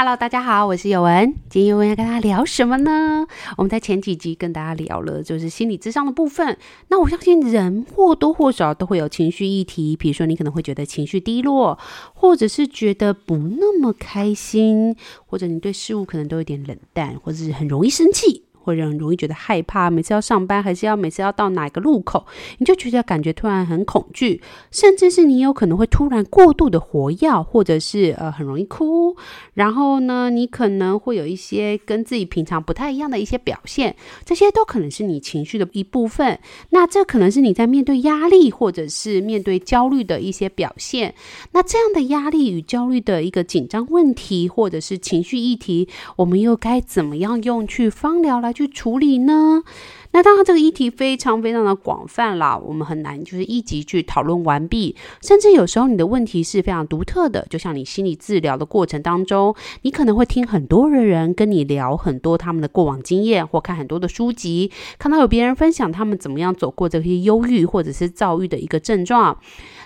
Hello，大家好，我是有文。今天有文要跟大家聊什么呢？我们在前几集跟大家聊了，就是心理智商的部分。那我相信人或多或少都会有情绪议题，比如说你可能会觉得情绪低落，或者是觉得不那么开心，或者你对事物可能都有点冷淡，或者是很容易生气。会让人容易觉得害怕，每次要上班，还是要每次要到哪个路口，你就觉得感觉突然很恐惧，甚至是你有可能会突然过度的活跃，或者是呃很容易哭，然后呢，你可能会有一些跟自己平常不太一样的一些表现，这些都可能是你情绪的一部分。那这可能是你在面对压力，或者是面对焦虑的一些表现。那这样的压力与焦虑的一个紧张问题，或者是情绪议题，我们又该怎么样用去方疗来去处理呢？那当然，这个议题非常非常的广泛啦，我们很难就是一集去讨论完毕。甚至有时候你的问题是非常独特的，就像你心理治疗的过程当中，你可能会听很多的人跟你聊很多他们的过往经验，或看很多的书籍，看到有别人分享他们怎么样走过这些忧郁或者是躁郁的一个症状。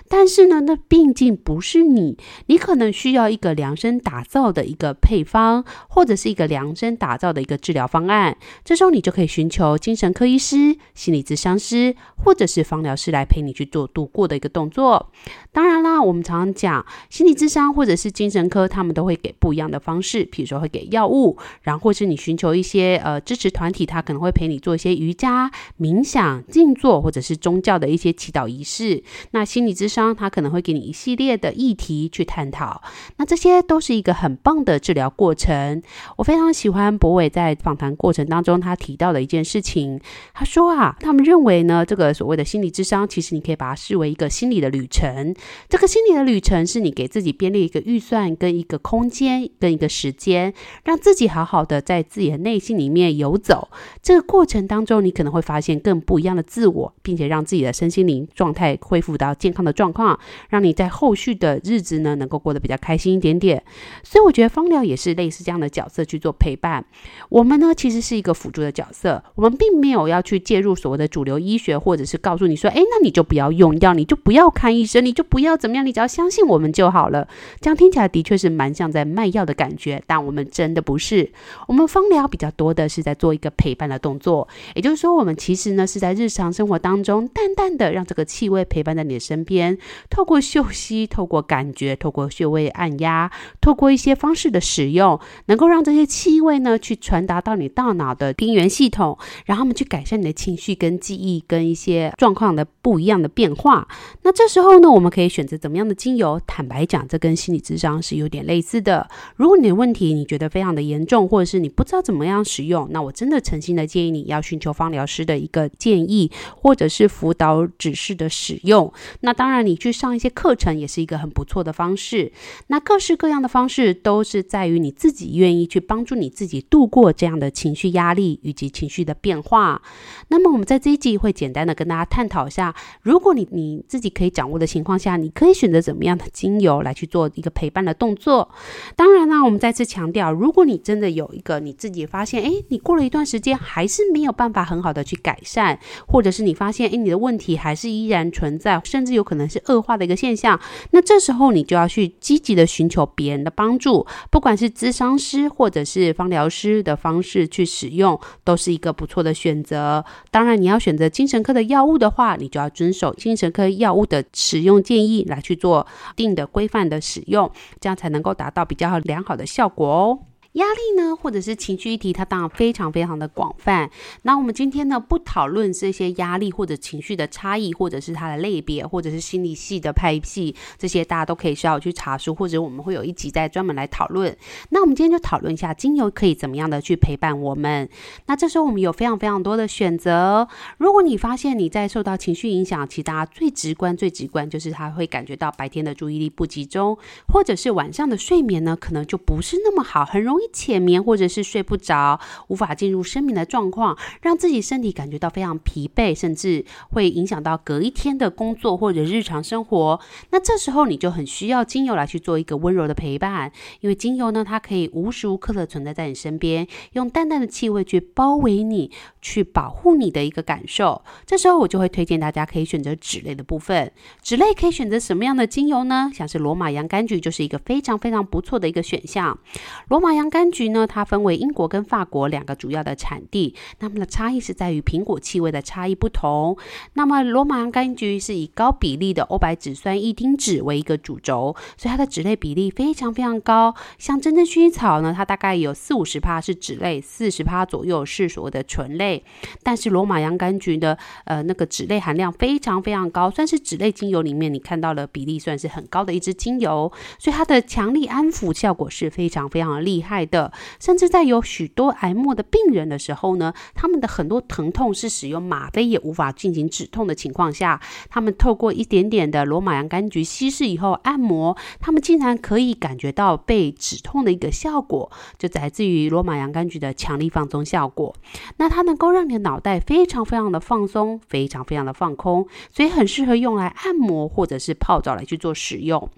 但是呢，那毕竟不是你，你可能需要一个量身打造的一个配方，或者是一个量身打造的一个治疗方案。这时候你就可以寻求精神科医师、心理咨商师，或者是芳疗师来陪你去做度过的一个动作。当然啦，我们常常讲心理咨商或者是精神科，他们都会给不一样的方式，比如说会给药物，然后或是你寻求一些呃支持团体，他可能会陪你做一些瑜伽、冥想、静坐，或者是宗教的一些祈祷仪式。那心理咨商他可能会给你一系列的议题去探讨，那这些都是一个很棒的治疗过程。我非常喜欢博伟在访谈过程当中他提到的一件事情，他说啊，他们认为呢，这个所谓的心理智商，其实你可以把它视为一个心理的旅程。这个心理的旅程是你给自己编列一个预算、跟一个空间、跟一个时间，让自己好好的在自己的内心里面游走。这个过程当中，你可能会发现更不一样的自我，并且让自己的身心灵状态恢复到健康的状况。让你在后续的日子呢，能够过得比较开心一点点。所以我觉得芳疗也是类似这样的角色去做陪伴。我们呢，其实是一个辅助的角色，我们并没有要去介入所谓的主流医学，或者是告诉你说，诶，那你就不要用药，你就不要看医生，你就不要怎么样，你只要相信我们就好了。这样听起来的确是蛮像在卖药的感觉，但我们真的不是。我们芳疗比较多的是在做一个陪伴的动作，也就是说，我们其实呢是在日常生活当中，淡淡的让这个气味陪伴在你的身边。透过嗅息，透过感觉，透过穴位按压，透过一些方式的使用，能够让这些气味呢，去传达到你大脑的边缘系统，然后我们去改善你的情绪跟记忆跟一些状况的不一样的变化。那这时候呢，我们可以选择怎么样的精油？坦白讲，这跟心理智商是有点类似的。如果你的问题你觉得非常的严重，或者是你不知道怎么样使用，那我真的诚心的建议你要寻求芳疗师的一个建议，或者是辅导指示的使用。那当然，你去上一些课程也是一个很不错的方式。那各式各样的方式都是在于你自己愿意去帮助你自己度过这样的情绪压力以及情绪的变化。那么我们在这一集会简单的跟大家探讨一下，如果你你自己可以掌握的情况下，你可以选择怎么样的精油来去做一个陪伴的动作。当然啦，我们再次强调，如果你真的有一个你自己发现，哎，你过了一段时间还是没有办法很好的去改善，或者是你发现，哎，你的问题还是依然存在，甚至有可能是恶化的一个现象，那这时候你就要去积极的寻求别人的帮助，不管是咨商师或者是芳疗师的方式去使用，都是一个不错的选则。当然，你要选择精神科的药物的话，你就要遵守精神科药物的使用建议来去做定的规范的使用，这样才能够达到比较良好的效果哦。压力呢，或者是情绪议题，它当然非常非常的广泛。那我们今天呢，不讨论这些压力或者情绪的差异，或者是它的类别，或者是心理系的派系，这些大家都可以需要去查书，或者我们会有一集再专门来讨论。那我们今天就讨论一下精油可以怎么样的去陪伴我们。那这时候我们有非常非常多的选择。如果你发现你在受到情绪影响，其实大家最直观、最直观就是他会感觉到白天的注意力不集中，或者是晚上的睡眠呢，可能就不是那么好，很容易浅眠，或者是睡不着，无法进入深眠的状况，让自己身体感觉到非常疲惫，甚至会影响到隔一天的工作或者日常生活。那这时候你就很需要精油来去做一个温柔的陪伴，因为精油呢，它可以无时无刻的存在在你身边，用淡淡的气味去包围你，去保护你的一个感受。这时候我就会推荐大家可以选择脂类的部分，脂类可以选择什么样的精油呢？像是罗马洋甘菊就是一个非常非常不错的一个选项。罗马洋柑橘呢，它分为英国跟法国两个主要的产地，它们的差异是在于苹果气味的差异不同。那么罗马洋甘菊是以高比例的欧白芷酸异丁酯为一个主轴，所以它的脂类比例非常非常高。像真正薰衣草呢，它大概有四五十趴是脂类，四十趴左右是所谓的醇类。但是罗马洋甘菊的呃那个脂类含量非常非常高，算是脂类精油里面你看到的比例算是很高的一支精油，所以它的强力安抚效果是非常非常的厉害的。甚至在有许多癌末的病人的时候呢，他们的很多疼痛是使用吗啡也无法进行止痛的情况下，他们透过一点点的罗马洋甘菊稀释以后按摩，他们竟然可以感觉到被止痛的一个效果，就来自于罗马洋甘菊的强力放松效果。那它能够让你的脑袋非常非常的放松，非常非常的放空，所以很适合用来按摩或者是泡澡来去做使用。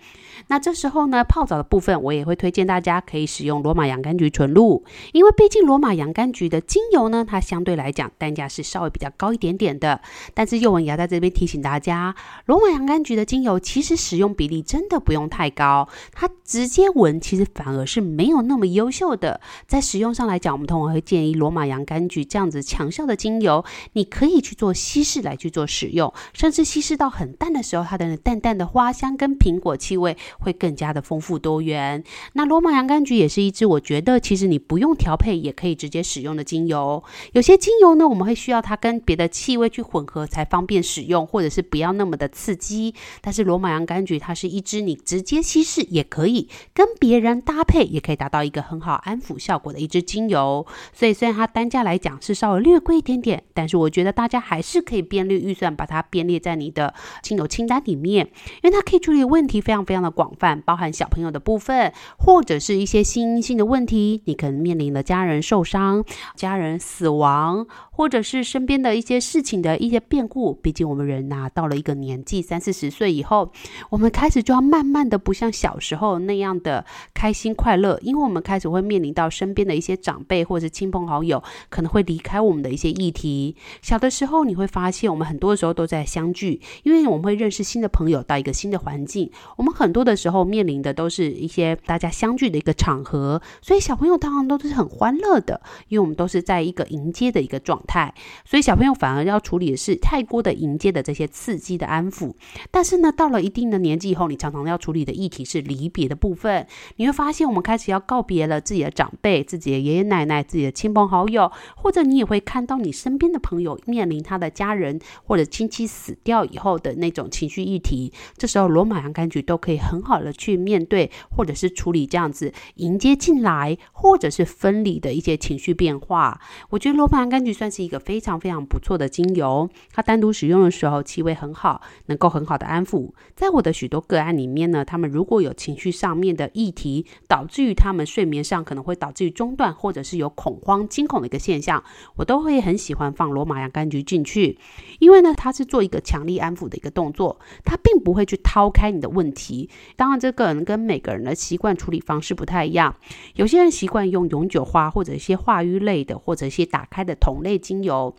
那这时候呢，泡澡的部分我也会推荐大家可以使用罗马洋洋甘菊纯露，因为毕竟罗马洋甘菊的精油呢，它相对来讲单价是稍微比较高一点点的。但是宥雯也要在这边提醒大家，罗马洋甘菊的精油其实使用比例真的不用太高，它直接闻其实反而是没有那么优秀的。在使用上来讲，我们通常会建议罗马洋甘菊这样子强效的精油，你可以去做稀释来去做使用，甚至稀释到很淡的时候，它的淡淡的花香跟苹果气味。会更加的丰富多元。那罗马洋甘菊也是一支，我觉得其实你不用调配也可以直接使用的精油。有些精油呢，我们会需要它跟别的气味去混合才方便使用，或者是不要那么的刺激。但是罗马洋甘菊它是一支你直接稀释也可以，跟别人搭配也可以达到一个很好安抚效果的一支精油。所以虽然它单价来讲是稍微略贵一点点，但是我觉得大家还是可以编列预算，把它编列在你的精油清单里面，因为它可以处理的问题非常非常的广。泛包含小朋友的部分，或者是一些心因性的问问题，你可能面临了家人受伤、家人死亡，或者是身边的一些事情的一些变故。毕竟我们人呐、到了一个年纪，三四十岁以后，我们开始就要慢慢的不像小时候那样的开心快乐，因为我们开始会面临到身边的一些长辈或者亲朋好友可能会离开我们的一些议题。小的时候你会发现，我们很多时候都在相聚，因为我们会认识新的朋友，到一个新的环境，我们很多的。时候面临的都是一些大家相聚的一个场合，所以小朋友当然都是很欢乐的，因为我们都是在一个迎接的一个状态，所以小朋友反而要处理的是太过的迎接的这些刺激的安抚。但是呢，到了一定的年纪以后，你常常要处理的议题是离别的部分，你会发现我们开始要告别了自己的长辈、自己的爷爷奶奶、自己的亲朋好友，或者你也会看到你身边的朋友面临他的家人或者亲戚死掉以后的那种情绪议题。这时候罗马洋甘菊都可以很好。的，去面对或者是处理这样子迎接进来或者是分离的一些情绪变化。我觉得罗马洋甘菊算是一个非常非常不错的精油，它单独使用的时候气味很好，能够很好的安抚。在我的许多个案里面呢，他们如果有情绪上面的议题，导致于他们睡眠上可能会导致于中断，或者是有恐慌、惊恐的一个现象，我都会很喜欢放罗马洋甘菊进去，因为呢，它是做一个强力安抚的一个动作，它并不会去掏开你的问题。当然，这个人跟每个人的习惯处理方式不太一样。有些人习惯用永久花，或者一些化瘀类的，或者一些打开的同类精油。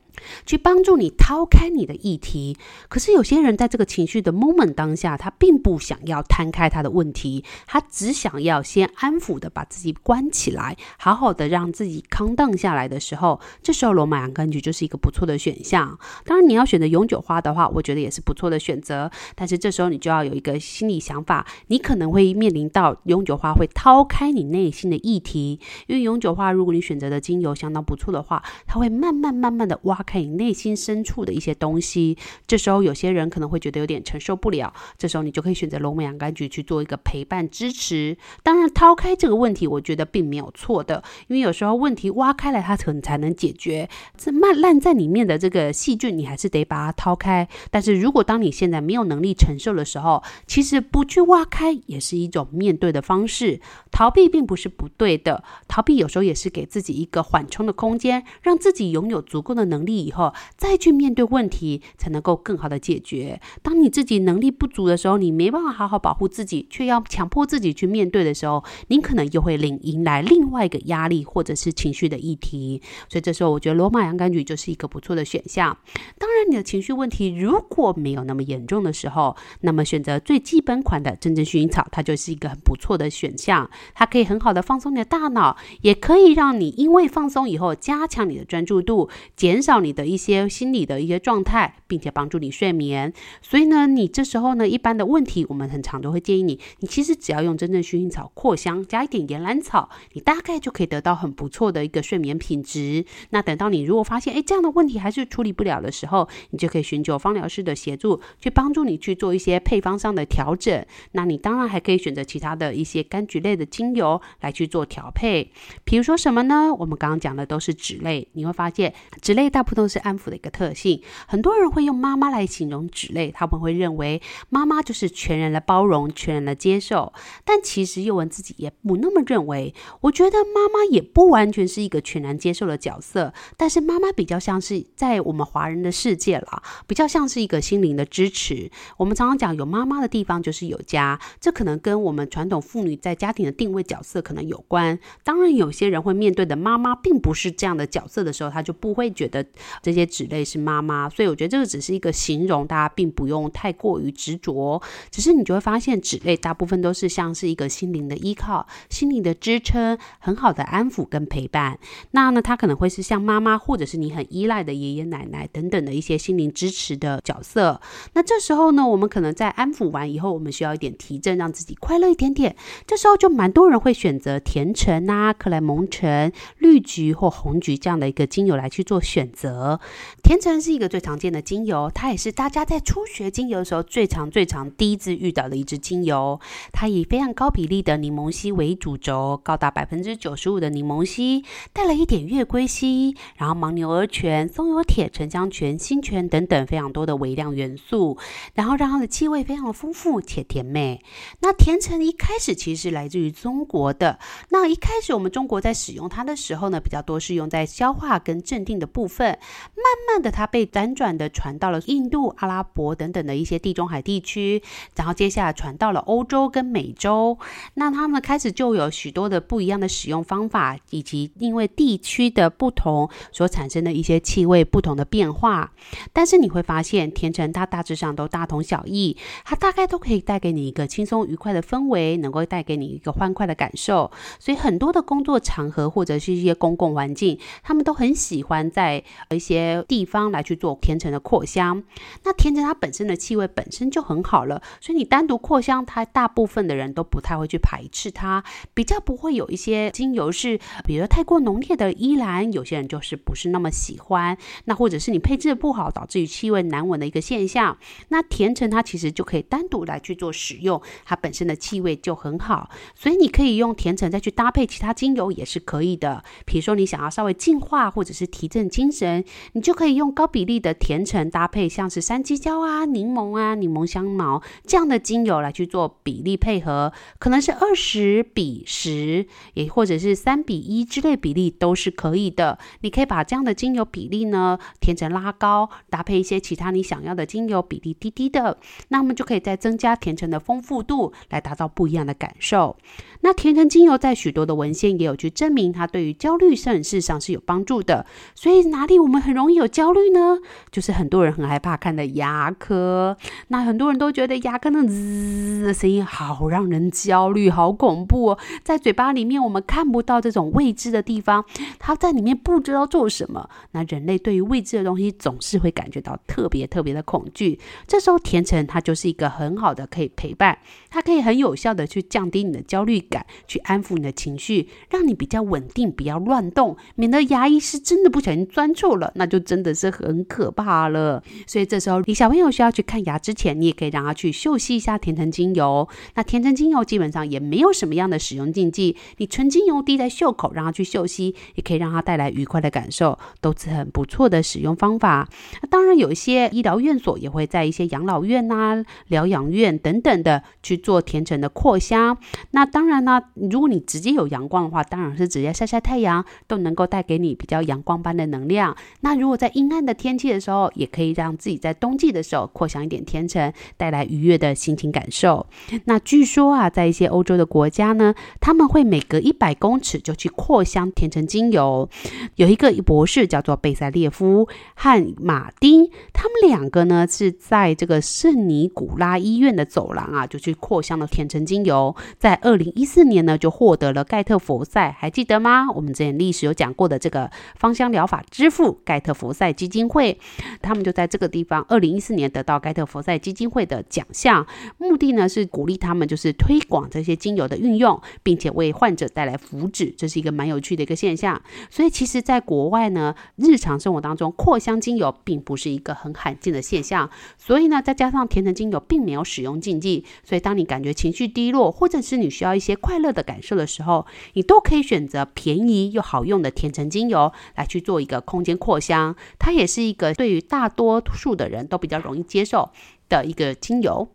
去帮助你掏开你的议题，可是有些人在这个情绪的 moment 当下，他并不想要摊开他的问题，他只想要先安抚的把自己关起来，好好的让自己康荡下来的时候，这时候罗马洋甘菊就是一个不错的选项。当然，你要选择永久花的话，我觉得也是不错的选择。但是这时候你就要有一个心理想法，你可能会面临到永久花会掏开你内心的议题。因为永久花，如果你选择的精油相当不错的话，它会慢慢慢慢的挖开你内心深处的一些东西。这时候有些人可能会觉得有点承受不了，这时候你就可以选择罗马洋甘菊去做一个陪伴支持。当然，掏开这个问题，我觉得并没有错的，因为有时候问题挖开了，它可能才能解决。这慢烂在里面的这个细菌，你还是得把它掏开。但是如果当你现在没有能力承受的时候，其实不去挖开也是一种面对的方式。逃避并不是不对的，逃避有时候也是给自己一个缓冲的空间，让自己拥有足够的能力以后，再去面对问题，才能够更好的解决。当你自己能力不足的时候，你没办法好好保护自己，却要强迫自己去面对的时候，你可能又会领迎来另外一个压力或者是情绪的议题。所以这时候，我觉得罗马洋甘菊就是一个不错的选项。当然，你的情绪问题如果没有那么严重的时候，那么选择最基本款的真正薰衣草，它就是一个很不错的选项。它可以很好的放松你的大脑，也可以让你因为放松以后加强你的专注度，减少你的一些心理的一些状态，并且帮助你睡眠。所以呢，你这时候呢，一般的问题，我们很常都会建议你，你其实只要用真正薰衣草扩香，加一点岩兰草，你大概就可以得到很不错的一个睡眠品质。那等到你如果发现，哎，这样的问题还是处理不了的时候，你就可以寻求芳疗师的协助，去帮助你去做一些配方上的调整。那你当然还可以选择其他的一些柑橘类的精油来去做做调配，比如说什么呢？我们刚刚讲的都是脂类，你会发现脂类大部分都是安抚的一个特性。很多人会用妈妈来形容脂类，他们会认为妈妈就是全然的包容、全然的接受。但其实幼文自己也不那么认为。我觉得妈妈也不完全是一个全然接受的角色，但是妈妈比较像是在我们华人的世界啦，比较像是一个心灵的支持。我们常常讲，有妈妈的地方就是有家，这可能跟我们传统妇女在家庭的定位角色可能有关。当然，有些人会面对的妈妈并不是这样的角色的时候，他就不会觉得这些纸类是妈妈。所以我觉得这个只是一个形容，大家并不用太过于执着。只是你就会发现，纸类大部分都是像是一个心灵的依靠、心灵的支撑、很好的安抚跟陪伴。那呢，他可能会是像妈妈，或者是你很依赖的爷爷奶奶等等的一些心灵支持的角色。那这时候呢，我们可能在安抚完以后，我们需要一点提振，让自己快乐一点点。这时候就蛮多人会选择甜橙啊、克莱蒙橙、绿橘或红橘这样的一个精油来去做选择。甜橙是一个最常见的精油，它也是大家在初学精油的时候最常、最常第一次遇到的一支精油。它以非常高比例的柠檬烯为主轴，高达百分之九十五的柠檬烯，带了一点月桂烯，然后牦牛儿醛、松油铁、沉香醛、辛醛等等非常多的微量元素，然后让它的气味非常的丰富且甜美。那甜橙一开始其实来自于中国的。那一开始我们中国在使用它的时候呢，比较多是用在消化跟镇定的部分。慢慢的，它被辗转的传到了印度、阿拉伯等等的一些地中海地区，然后接下来传到了欧洲跟美洲。那他们开始就有许多的不一样的使用方法，以及因为地区的不同所产生的一些气味不同的变化。但是你会发现，甜橙它大致上都大同小异，它大概都可以带给你一个轻松愉快的氛围，能够带给你一个欢快的感受。所以很多的工作场合或者是一些公共环境，他们都很喜欢在一些地方来去做甜橙的扩香。那甜橙它本身的气味本身就很好了，所以你单独扩香，它大部分的人都不太会去排斥它，比较不会有一些精油是，比如太过浓烈的依兰，有些人就是不是那么喜欢。那或者是你配置的不好，导致于气味难闻的一个现象。那甜橙它其实就可以单独来去做使用，它本身的气味就很好，所以你可以用甜橙在。再去搭配其他精油也是可以的，比如说你想要稍微净化或者是提振精神，你就可以用高比例的甜橙搭配像是山鸡椒啊、柠檬啊、柠檬香茅这样的精油来去做比例配合，可能是二十比十，也或者是三比一之类比例都是可以的。你可以把这样的精油比例呢，甜橙拉高，搭配一些其他你想要的精油比例低低的，那么就可以再增加甜橙的丰富度，来达到不一样的感受。那甜橙精油。在在许多的文献也有去证明，它对于焦虑症事实上是有帮助的。所以哪里我们很容易有焦虑呢？就是很多人很害怕看的牙科。那很多人都觉得牙科那滋的声音好让人焦虑，好恐怖哦。在嘴巴里面我们看不到这种未知的地方，它在里面不知道做什么。那人类对于未知的东西总是会感觉到特别特别的恐惧。这时候甜橙它就是一个很好的可以陪伴，它可以很有效的去降低你的焦虑感，去安抚你的情绪，让你比较稳定，不要乱动，免得牙医师真的不小心钻错了，那就真的是很可怕了。所以这时候你小朋友需要去看牙之前，你也可以让他去嗅吸一下甜橙精油。那甜橙精油基本上也没有什么样的使用禁忌，你纯精油滴在袖口，让他去嗅吸，也可以让他带来愉快的感受，都是很不错的使用方法。那当然有一些医疗院所也会在一些养老院啊、疗养院等等的去做甜橙的扩香。那当然呢，如果你直接有阳光的话，当然是直接晒晒太阳，都能够带给你比较阳光般的能量。那如果在阴暗的天气的时候，也可以让自己在冬季的时候扩香一点甜橙，带来愉悦的心情感受。那据说啊，在一些欧洲的国家呢，他们会每隔一百公尺就去扩香甜橙精油。有一个博士叫做贝塞列夫和马丁，他们两个呢是在这个圣尼古拉医院的走廊啊，就去扩香的甜橙精油。在二零一四年呢，就获得了盖特佛赛，还记得吗？我们之前历史有讲过的这个芳香疗法之父盖特佛赛基金会，他们就在这个地方，二零一四年得到盖特佛赛基金会的奖项，目的呢是鼓励他们就是推广这些精油的运用，并且为患者带来福祉，这是一个蛮有趣的一个现象。所以其实，在国外呢，日常生活当中扩香精油并不是一个很罕见的现象。所以呢，再加上甜橙精油并没有使用禁忌，所以当你感觉情绪低落，或者是你需要一些快乐的感受的时候，你都可以选择便宜又好用的甜橙精油来去做一个空间扩香。它也是一个对于大多数的人都比较容易接受的一个精油。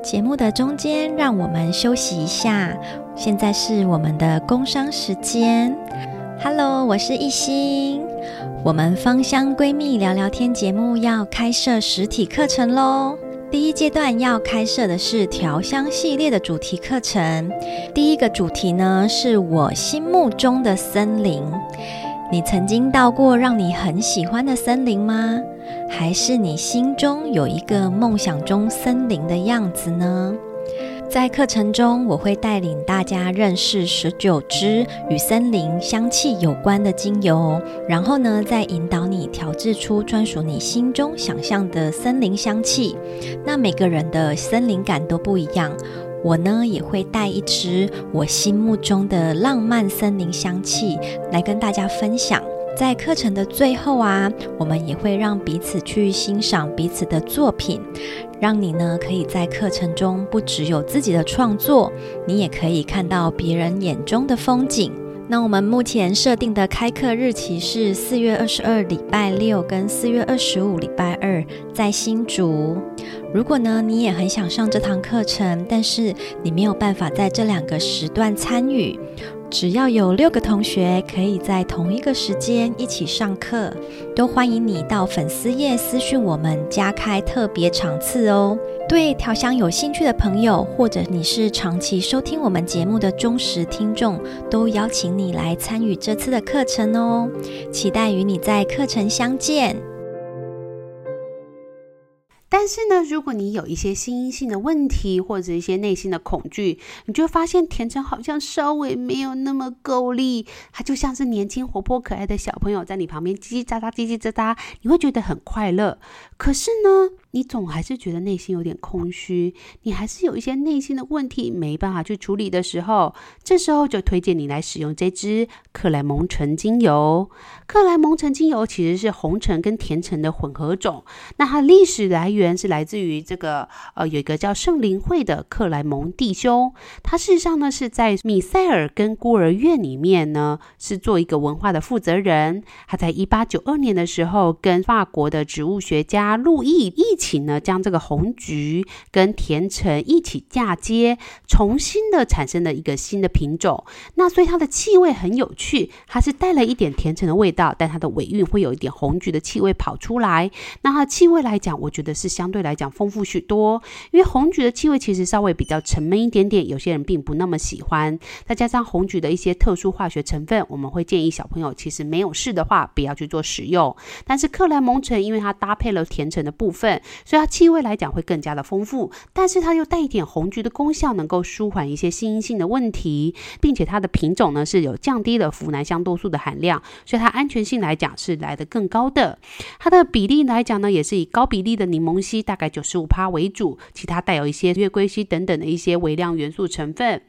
节目的中间，让我们休息一下。现在是我们的工商时间。Hello，我是一心。我们芳香闺蜜聊聊天节目要开设实体课程喽。第一阶段要开设的是调香系列的主题课程。第一个主题呢，是我心目中的森林。你曾经到过让你很喜欢的森林吗？还是你心中有一个梦想中森林的样子呢？在课程中，我会带领大家认识十九支与森林香气有关的精油，然后呢，再引导你调制出专属你心中想象的森林香气。那每个人的森林感都不一样，我呢也会带一支我心目中的浪漫森林香气来跟大家分享。在课程的最后啊，我们也会让彼此去欣赏彼此的作品，让你呢可以在课程中不只有自己的创作，你也可以看到别人眼中的风景。那我们目前设定的开课日期是四月二十二礼拜六跟四月二十五礼拜二，在新竹。如果呢你也很想上这堂课程，但是你没有办法在这两个时段参与。只要有六个同学可以在同一个时间一起上课，都欢迎你到粉丝页私讯我们加开特别场次哦。对调香有兴趣的朋友，或者你是长期收听我们节目的忠实听众，都邀请你来参与这次的课程哦。期待与你在课程相见。但是呢，如果你有一些心因性的问题，或者一些内心的恐惧，你就发现甜橙好像稍微没有那么够力，它就像是年轻活泼可爱的小朋友在你旁边叽叽喳喳、叽叽喳喳，你会觉得很快乐。可是呢，你总还是觉得内心有点空虚，你还是有一些内心的问题没办法去处理的时候，这时候就推荐你来使用这支克莱蒙橙精油。克莱蒙橙精油其实是红橙跟甜橙的混合种，那它历史来源是来自于这个呃，有一个叫圣灵会的克莱蒙弟兄，他事实上呢是在米塞尔跟孤儿院里面呢是做一个文化的负责人。他在一八九二年的时候，跟法国的植物学家路易一起呢将这个红橘跟甜橙一起嫁接，重新的产生了一个新的品种。那所以它的气味很有趣，它是带了一点甜橙的味道。但它的尾韵会有一点红橘的气味跑出来。那它的气味来讲，我觉得是相对来讲丰富许多。因为红橘的气味其实稍微比较沉闷一点点，有些人并不那么喜欢。再加上红橘的一些特殊化学成分，我们会建议小朋友其实没有试的话，不要去做使用。但是克莱蒙橙，因为它搭配了甜橙的部分，所以它气味来讲会更加的丰富，但是它又带一点红橘的功效，能够舒缓一些心因性的问题，并且它的品种呢是有降低了呋喃香豆素的含量，所以它安全性来讲是来得更高的。它的比例来讲呢，也是以高比例的柠檬烯，大概九十五趴为主，其他带有一些月桂烯等等的一些微量元素成分。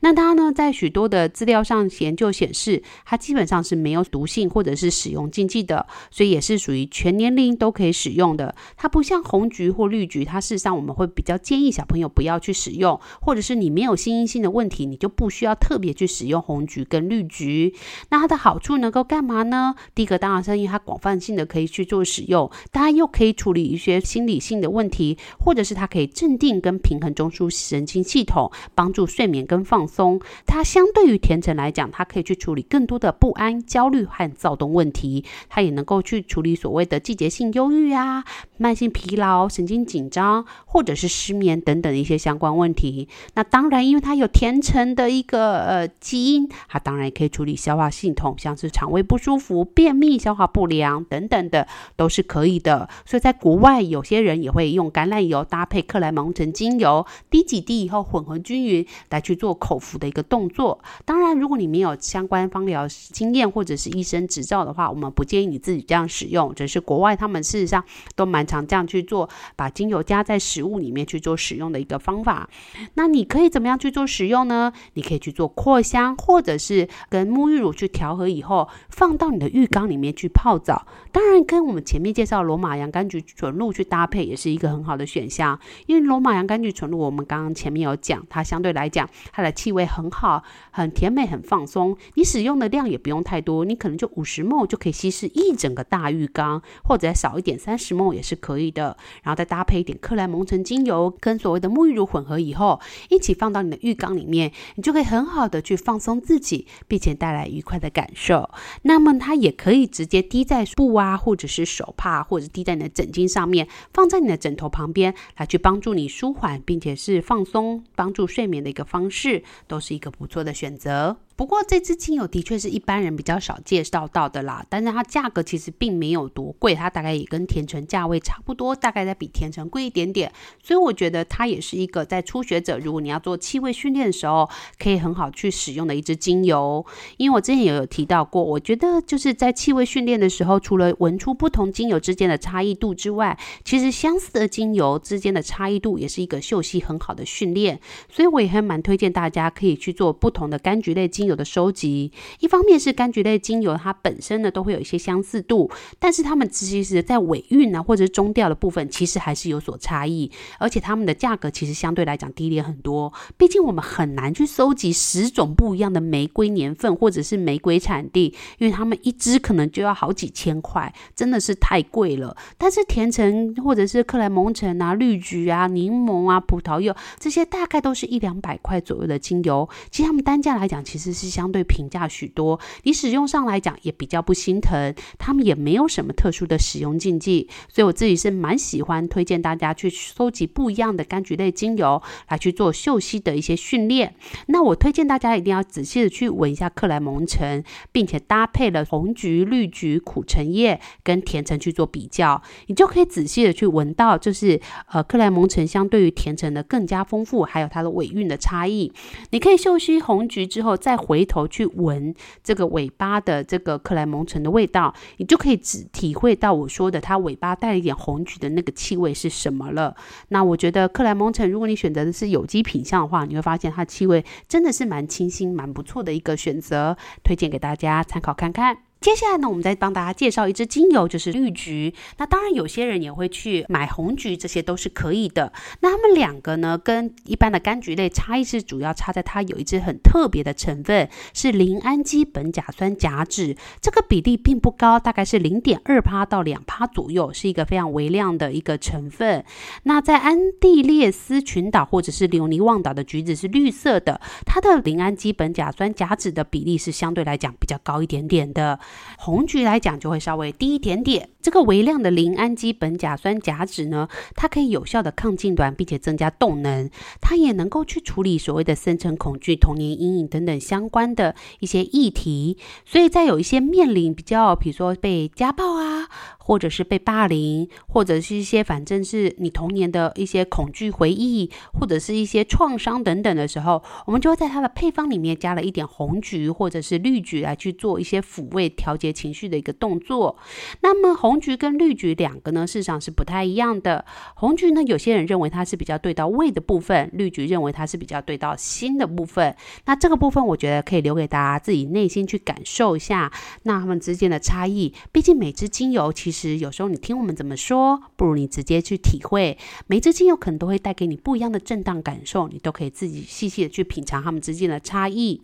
那它呢，在许多的资料上研究显示，它基本上是没有毒性或者是使用禁忌的，所以也是属于全年龄都可以使用的。它不像红橘或绿橘，它事实上我们会比较建议小朋友不要去使用，或者是你没有心因性的问题，你就不需要特别去使用红橘跟绿橘。那它的好处能够干嘛呢？第一个当然是因为它广泛性的可以去做使用，当然又可以处理一些心理性的问题，或者是它可以镇定跟平衡中枢神经系统，帮助睡眠跟放松。它相对于甜橙来讲，它可以去处理更多的不安、焦虑和躁动问题。它也能够去处理所谓的季节性忧郁啊、慢性疲劳、神经紧张，或者是失眠等等一些相关问题。那当然，因为它有甜橙的一个呃基因，它当然也可以处理消化系统，像是肠胃不舒服、便秘、消化不良等等的，都是可以的。所以在国外，有些人也会用橄榄油搭配克莱蒙橙精油，滴几滴以后混合均匀来去做口服的一个动作。当然，如果你没有相关芳疗经验或者是医生执照的话，我们不建议你自己这样使用。只是国外他们事实上都蛮常这样去做，把精油加在食物里面去做使用的一个方法。那你可以怎么样去做使用呢？你可以去做扩香，或者是跟沐浴乳去调和以后，放到你的浴缸里面去泡澡。当然，跟我们前面介绍罗马洋甘菊纯露去搭配，也是一个很好的选项。因为罗马洋甘菊纯露，我们刚刚前面有讲，它相对来讲，它的气味很好，很甜美，很放松。你使用的量也不用太多，你可能就五十 ml 就可以稀释一整个大浴缸，或者少一点三十梦也是可以的。然后再搭配一点克莱蒙橙精油跟所谓的沐浴乳混合以后，一起放到你的浴缸里面，你就可以很好的去放松自己，并且带来愉快的感受。那么它也可以直接滴在布啊，或者是手帕，或者滴在你的枕巾上面，放在你的枕头旁边，来去帮助你舒缓，并且是放松、帮助睡眠的一个方式，都是一个不错的选择。不过这支精油的确是一般人比较少介绍到的啦，但是它价格其实并没有多贵，它大概也跟甜橙价位差不多，大概在比甜橙贵一点点，所以我觉得它也是一个在初学者，如果你要做气味训练的时候，可以很好去使用的一支精油。因为我之前也有提到过，我觉得就是在气味训练的时候，除了闻出不同精油之间的差异度之外，其实相似的精油之间的差异度也是一个嗅息很好的训练，所以我也还蛮推荐大家可以去做不同的柑橘类精油的收集，一方面是柑橘类精油，它本身呢都会有一些相似度，但是它们其实在尾韵啊或者是中调的部分，其实还是有所差异，而且它们的价格其实相对来讲低廉很多。毕竟我们很难去收集十种不一样的玫瑰年份或者是玫瑰产地，因为它们一支可能就要好几千块，真的是太贵了。但是甜橙或者是克莱蒙橙啊、绿橘啊、柠檬啊、葡萄柚这些，大概都是一两百块左右的精油，其实它们单价来讲，其实。是相对平价许多，你使用上来讲也比较不心疼，他们也没有什么特殊的使用禁忌，所以我自己是蛮喜欢推荐大家去收集不一样的柑橘类精油来去做嗅吸的一些训练。那我推荐大家一定要仔细的去闻一下克莱蒙橙，并且搭配了红橘、绿橘、苦橙叶跟甜橙去做比较，你就可以仔细的去闻到，就是呃克莱蒙橙相对于甜橙的更加丰富，还有它的尾韵的差异。你可以嗅吸红橘之后再。回头去闻这个尾巴的这个克莱蒙橙的味道，你就可以只体会到我说的它尾巴带一点红橘的那个气味是什么了。那我觉得克莱蒙橙，如果你选择的是有机品相的话，你会发现它气味真的是蛮清新、蛮不错的一个选择，推荐给大家参考看看。接下来呢，我们再帮大家介绍一支精油，就是绿橘。那当然，有些人也会去买红橘，这些都是可以的。那它们两个呢，跟一般的柑橘类差异是主要差在它有一支很特别的成分，是邻氨基苯甲酸甲酯。这个比例并不高，大概是零点二趴到两趴左右，是一个非常微量的一个成分。那在安地列斯群岛或者是留尼旺岛的橘子是绿色的，它的邻氨基苯甲酸甲酯的比例是相对来讲比较高一点点的。红橘来讲就会稍微低一点点。这个微量的邻氨基苯甲酸甲酯呢，它可以有效的抗痉挛，并且增加动能。它也能够去处理所谓的深层恐惧、童年阴影等等相关的一些议题。所以在有一些面临比较，比如说被家暴啊，或者是被霸凌，或者是一些反正是你童年的一些恐惧回忆，或者是一些创伤等等的时候，我们就会在它的配方里面加了一点红橘或者是绿橘来去做一些抚慰、调节情绪的一个动作。那么红菊跟绿橘两个呢，事实上是不太一样的。红橘呢，有些人认为它是比较对到胃的部分，绿橘认为它是比较对到心的部分。那这个部分，我觉得可以留给大家自己内心去感受一下，那它们之间的差异。毕竟每支精油，其实有时候你听我们怎么说，不如你直接去体会。每支精油可能都会带给你不一样的震荡感受，你都可以自己细细的去品尝它们之间的差异。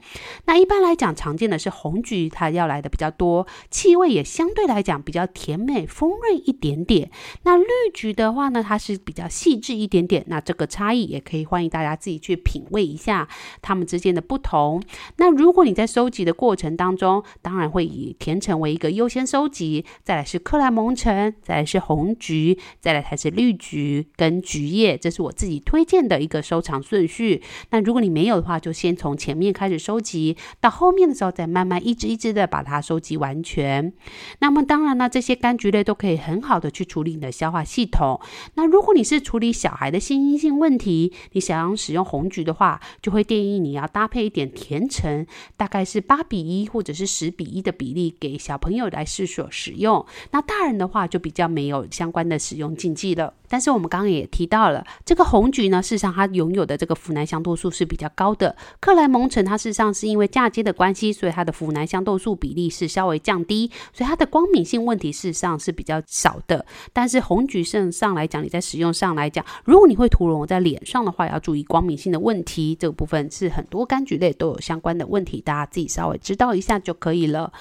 那一般来讲，常见的是红橘，它要来的比较多，气味也相对来讲比较甜美。丰润一点点，那绿菊的话呢，它是比较细致一点点。那这个差异也可以欢迎大家自己去品味一下它们之间的不同。那如果你在收集的过程当中，当然会以甜橙为一个优先收集，再来是克莱蒙橙，再来是红橘，再来才是绿橘跟橘叶，这是我自己推荐的一个收藏顺序。那如果你没有的话，就先从前面开始收集，到后面的时候再慢慢一支一支的把它收集完全。那么当然呢，这些柑橘。类都可以很好的去处理你的消化系统。那如果你是处理小孩的心因性问题，你想要使用红橘的话，就会建议你要搭配一点甜橙，大概是八比一或者是十比一的比例给小朋友来试所使用。那大人的话就比较没有相关的使用禁忌了。但是我们刚刚也提到了，这个红橘呢，事实上它拥有的这个呋喃香豆素是比较高的。克莱蒙橙它事实上是因为嫁接的关系，所以它的呋喃香豆素比例是稍微降低，所以它的光敏性问题事实上是比较少的。但是红橘身上来讲，你在使用上来讲，如果你会涂抹在脸上的话，要注意光敏性的问题。这个部分是很多柑橘类都有相关的问题，大家自己稍微知道一下就可以了。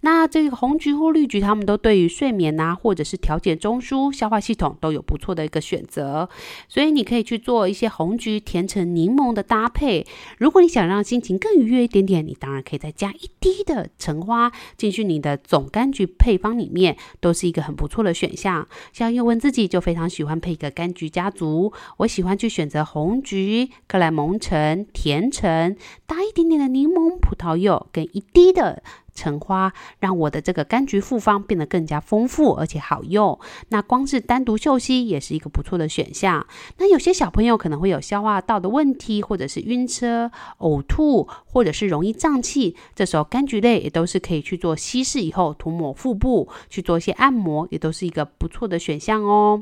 那这个红橘或绿橘，它们都对于睡眠啊，或者是调节中枢、消化系统都有不错的一个选择，所以你可以去做一些红橘、甜橙、柠檬的搭配。如果你想让心情更愉悦一点点，你当然可以再加一滴的橙花进去你的总柑橘配方里面，都是一个很不错的选项。像叶问自己就非常喜欢配一个柑橘家族，我喜欢去选择红橘、克莱蒙橙、甜橙，搭一点点的柠檬、葡萄柚跟一滴的。橙花让我的这个柑橘复方变得更加丰富，而且好用。那光是单独嗅吸也是一个不错的选项。那有些小朋友可能会有消化道的问题，或者是晕车、呕吐，或者是容易胀气，这时候柑橘类也都是可以去做稀释以后涂抹腹部去做一些按摩，也都是一个不错的选项哦。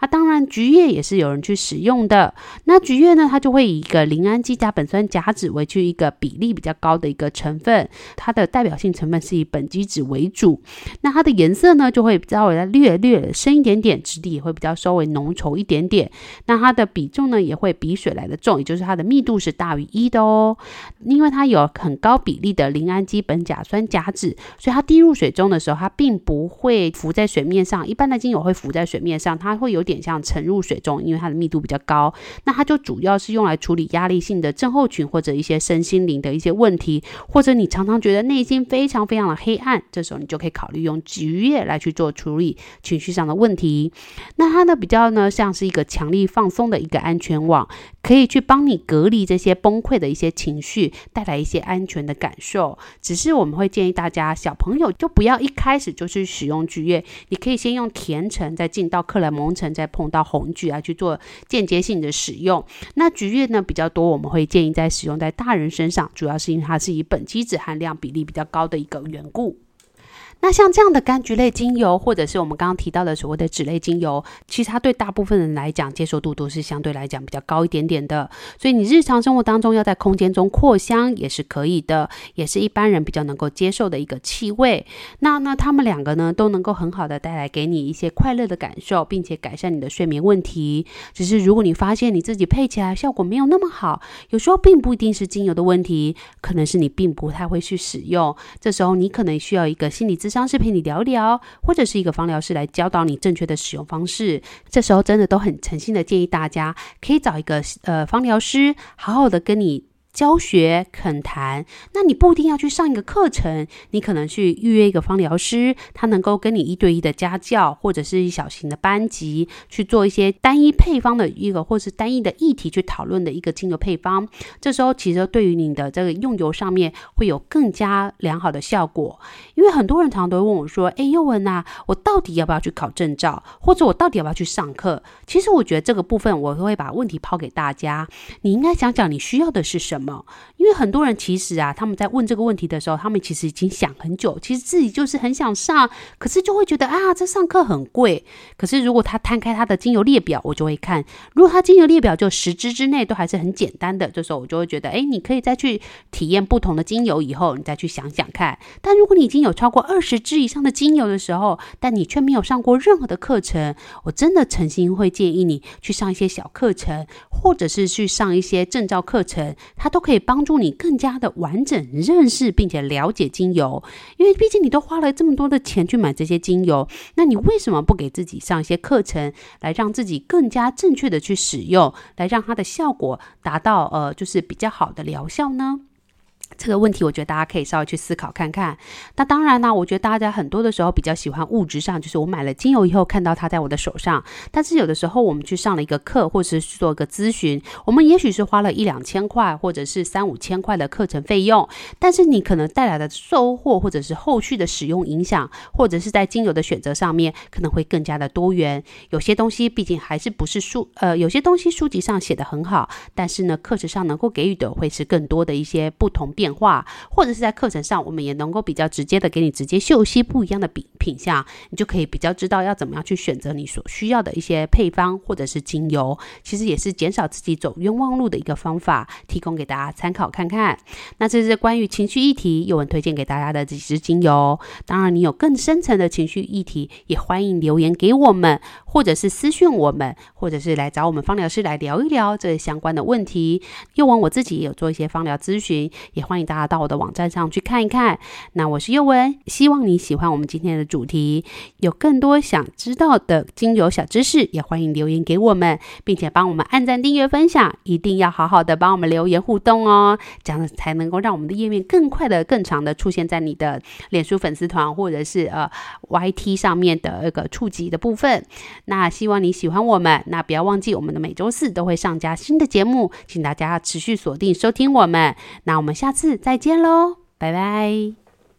啊，当然橘叶也是有人去使用的。那橘叶呢，它就会以一个邻氨基甲苯酸甲酯为去一个比例比较高的一个成分，它的代表性。成分是以苯基酯为主，那它的颜色呢就会稍微的略略深一点点，质地也会比较稍微浓稠一点点。那它的比重呢也会比水来的重，也就是它的密度是大于一的哦。因为它有很高比例的邻氨基苯甲酸甲酯，所以它滴入水中的时候，它并不会浮在水面上。一般的精油会浮在水面上，它会有点像沉入水中，因为它的密度比较高。那它就主要是用来处理压力性的症候群或者一些身心灵的一些问题，或者你常常觉得内心非非常非常的黑暗，这时候你就可以考虑用橘叶来去做处理情绪上的问题。那它呢比较呢像是一个强力放松的一个安全网，可以去帮你隔离这些崩溃的一些情绪，带来一些安全的感受。只是我们会建议大家，小朋友就不要一开始就去使用橘叶，你可以先用甜橙，再进到克莱蒙橙，再碰到红橘来去做间接性的使用。那橘叶呢比较多，我们会建议在使用在大人身上，主要是因为它是以苯基酯含量比例比较高的。一个缘故。那像这样的柑橘类精油，或者是我们刚刚提到的所谓的脂类精油，其实它对大部分人来讲接受度都是相对来讲比较高一点点的。所以你日常生活当中要在空间中扩香也是可以的，也是一般人比较能够接受的一个气味。那那他们两个呢，都能够很好的带来给你一些快乐的感受，并且改善你的睡眠问题。只是如果你发现你自己配起来效果没有那么好，有时候并不一定是精油的问题，可能是你并不太会去使用。这时候你可能需要一个心理咨商师陪你聊聊，或者是一个方疗师来教导你正确的使用方式。这时候真的都很诚心的建议大家，可以找一个呃方疗师，好好的跟你教学恳谈，那你不一定要去上一个课程，你可能去预约一个芳疗师，他能够跟你一对一的家教，或者是一小型的班级去做一些单一配方的一个，或是单一的议题去讨论的一个精油配方。这时候其实对于你的这个用油上面会有更加良好的效果。因为很多人常常都会问我说：“哎，又问呐，我到底要不要去考证照，或者我到底要不要去上课？”其实我觉得这个部分我会把问题抛给大家，你应该想想你需要的是什么。因为很多人其实啊，他们在问这个问题的时候，他们其实已经想很久，其实自己就是很想上，可是就会觉得啊，这上课很贵。可是如果他摊开他的精油列表，我就会看，如果他精油列表就十支之内都还是很简单的，这时候我就会觉得，哎，你可以再去体验不同的精油，以后你再去想想看。但如果你已经有超过二十支以上的精油的时候，但你却没有上过任何的课程，我真的诚心会建议你去上一些小课程，或者是去上一些证照课程，它都可以帮助你更加的完整认识并且了解精油，因为毕竟你都花了这么多的钱去买这些精油，那你为什么不给自己上一些课程，来让自己更加正确的去使用，来让它的效果达到呃就是比较好的疗效呢？这个问题，我觉得大家可以稍微去思考看看。那当然呢，我觉得大家很多的时候比较喜欢物质上，就是我买了精油以后看到它在我的手上。但是有的时候我们去上了一个课，或者是做一个咨询，我们也许是花了一两千块，或者是三五千块的课程费用。但是你可能带来的收获，或者是后续的使用影响，或者是在精油的选择上面，可能会更加的多元。有些东西毕竟还是不是书，呃，有些东西书籍上写的很好，但是呢，课程上能够给予的会是更多的一些不同变化，或者是在课程上，我们也能够比较直接的给你直接嗅吸不一样的品品相，你就可以比较知道要怎么样去选择你所需要的一些配方或者是精油，其实也是减少自己走冤枉路的一个方法，提供给大家参考看看。那这是关于情绪议题，又文推荐给大家的几支精油。当然，你有更深层的情绪议题，也欢迎留言给我们，或者是私讯我们，或者是来找我们芳疗师来聊一聊这相关的问题。宥雯我自己也有做一些芳疗咨询，也欢迎大家。到我的网站上去看一看。那我是宥雯，希望你喜欢我们今天的主题。有更多想知道的精油小知识，也欢迎留言给我们，并且帮我们按赞、订阅、分享。一定要好好的帮我们留言互动哦，这样才能够让我们的页面更快的、更长的出现在你的脸书粉丝团或者是呃 YT 上面的一个触及的部分。那希望你喜欢我们，那不要忘记我们的每周四都会上架新的节目，请大家持续锁定收听我们。那我们下次再。再见喽，拜拜。